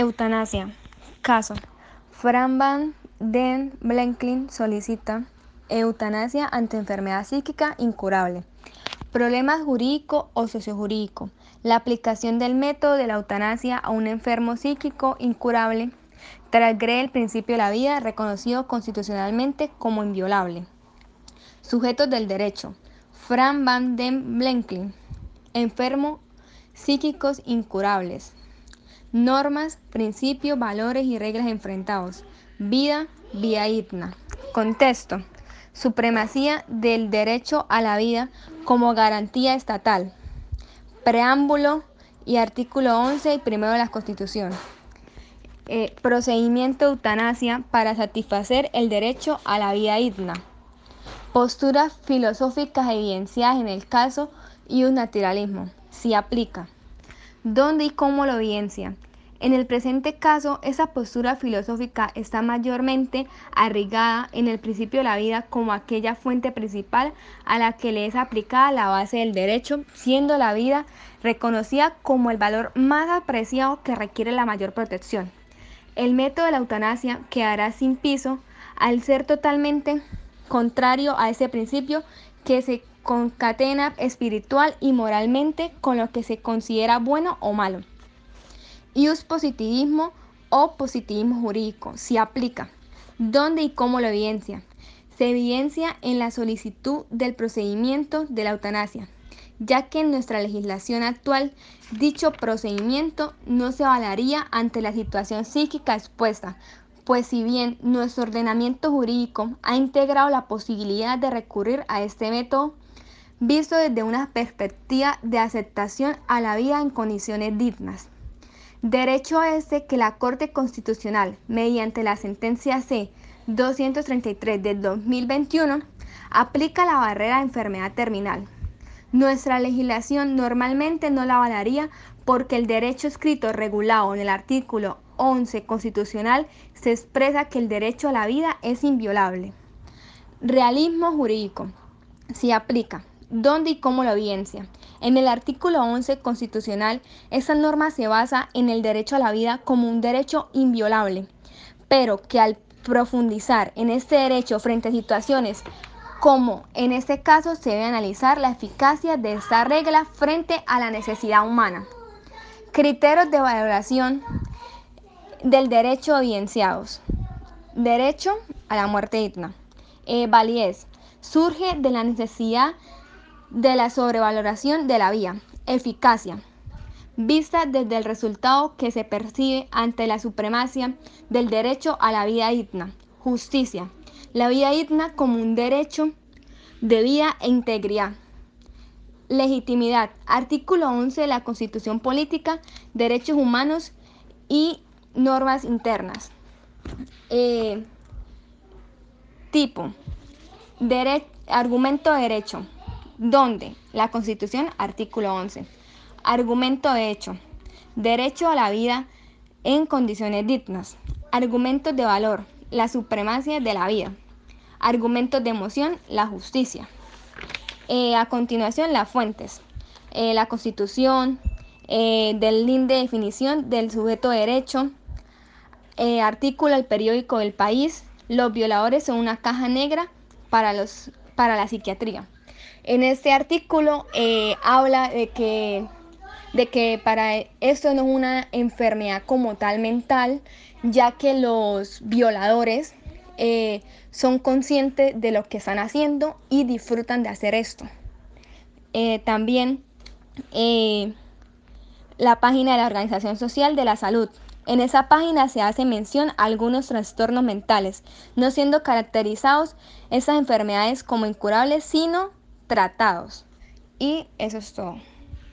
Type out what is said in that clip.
Eutanasia. Caso. Fran Van Den Blenklin solicita eutanasia ante enfermedad psíquica incurable. Problemas jurídico o sociojurídico. La aplicación del método de la eutanasia a un enfermo psíquico incurable transgrede el principio de la vida reconocido constitucionalmente como inviolable. Sujetos del derecho. Fran Van Den Blenklin. Enfermo psíquicos incurables. Normas, principios, valores y reglas enfrentados. Vida, vía digna. Contexto. Supremacía del derecho a la vida como garantía estatal. Preámbulo y artículo 11 y primero de la Constitución. Eh, procedimiento de eutanasia para satisfacer el derecho a la vida digna. Posturas filosóficas evidenciadas en el caso y un naturalismo. Si aplica. ¿Dónde y cómo lo evidencia? En el presente caso, esa postura filosófica está mayormente arraigada en el principio de la vida como aquella fuente principal a la que le es aplicada la base del derecho, siendo la vida reconocida como el valor más apreciado que requiere la mayor protección. El método de la eutanasia quedará sin piso al ser totalmente contrario a ese principio que se concatena espiritual y moralmente con lo que se considera bueno o malo. Y positivismo o positivismo jurídico se aplica. ¿Dónde y cómo lo evidencia? Se evidencia en la solicitud del procedimiento de la eutanasia, ya que en nuestra legislación actual dicho procedimiento no se avalaría ante la situación psíquica expuesta, pues si bien nuestro ordenamiento jurídico ha integrado la posibilidad de recurrir a este método, visto desde una perspectiva de aceptación a la vida en condiciones dignas. Derecho a este que la Corte Constitucional, mediante la sentencia C 233 del 2021, aplica la barrera de enfermedad terminal. Nuestra legislación normalmente no la avalaría porque el derecho escrito regulado en el artículo 11 constitucional se expresa que el derecho a la vida es inviolable. Realismo jurídico. Si aplica. ¿Dónde y cómo lo evidencia? En el artículo 11 constitucional, esa norma se basa en el derecho a la vida como un derecho inviolable, pero que al profundizar en este derecho frente a situaciones como en este caso se debe analizar la eficacia de esta regla frente a la necesidad humana. Criterios de valoración del derecho evidenciados. Derecho a la muerte digna. Eh, validez. Surge de la necesidad de la sobrevaloración de la vía. Eficacia. Vista desde el resultado que se percibe ante la supremacia del derecho a la vida digna. Justicia. La vida digna como un derecho de vida e integridad. Legitimidad. Artículo 11 de la Constitución Política, Derechos Humanos y Normas Internas. Eh, tipo. argumento de derecho. ¿Dónde? La Constitución, artículo 11. Argumento de hecho. Derecho a la vida en condiciones dignas. Argumentos de valor. La supremacía de la vida. Argumentos de emoción. La justicia. Eh, a continuación, las fuentes. Eh, la Constitución, del link de definición del sujeto de derecho, artículo del periódico del país, los violadores son una caja negra para, los, para la psiquiatría. En este artículo eh, habla de que, de que para esto no es una enfermedad como tal mental, ya que los violadores eh, son conscientes de lo que están haciendo y disfrutan de hacer esto. Eh, también la página de la Organización Social de la Salud. En esa página se hace mención a algunos trastornos mentales, no siendo caracterizados esas enfermedades como incurables, sino tratados. Y eso es todo.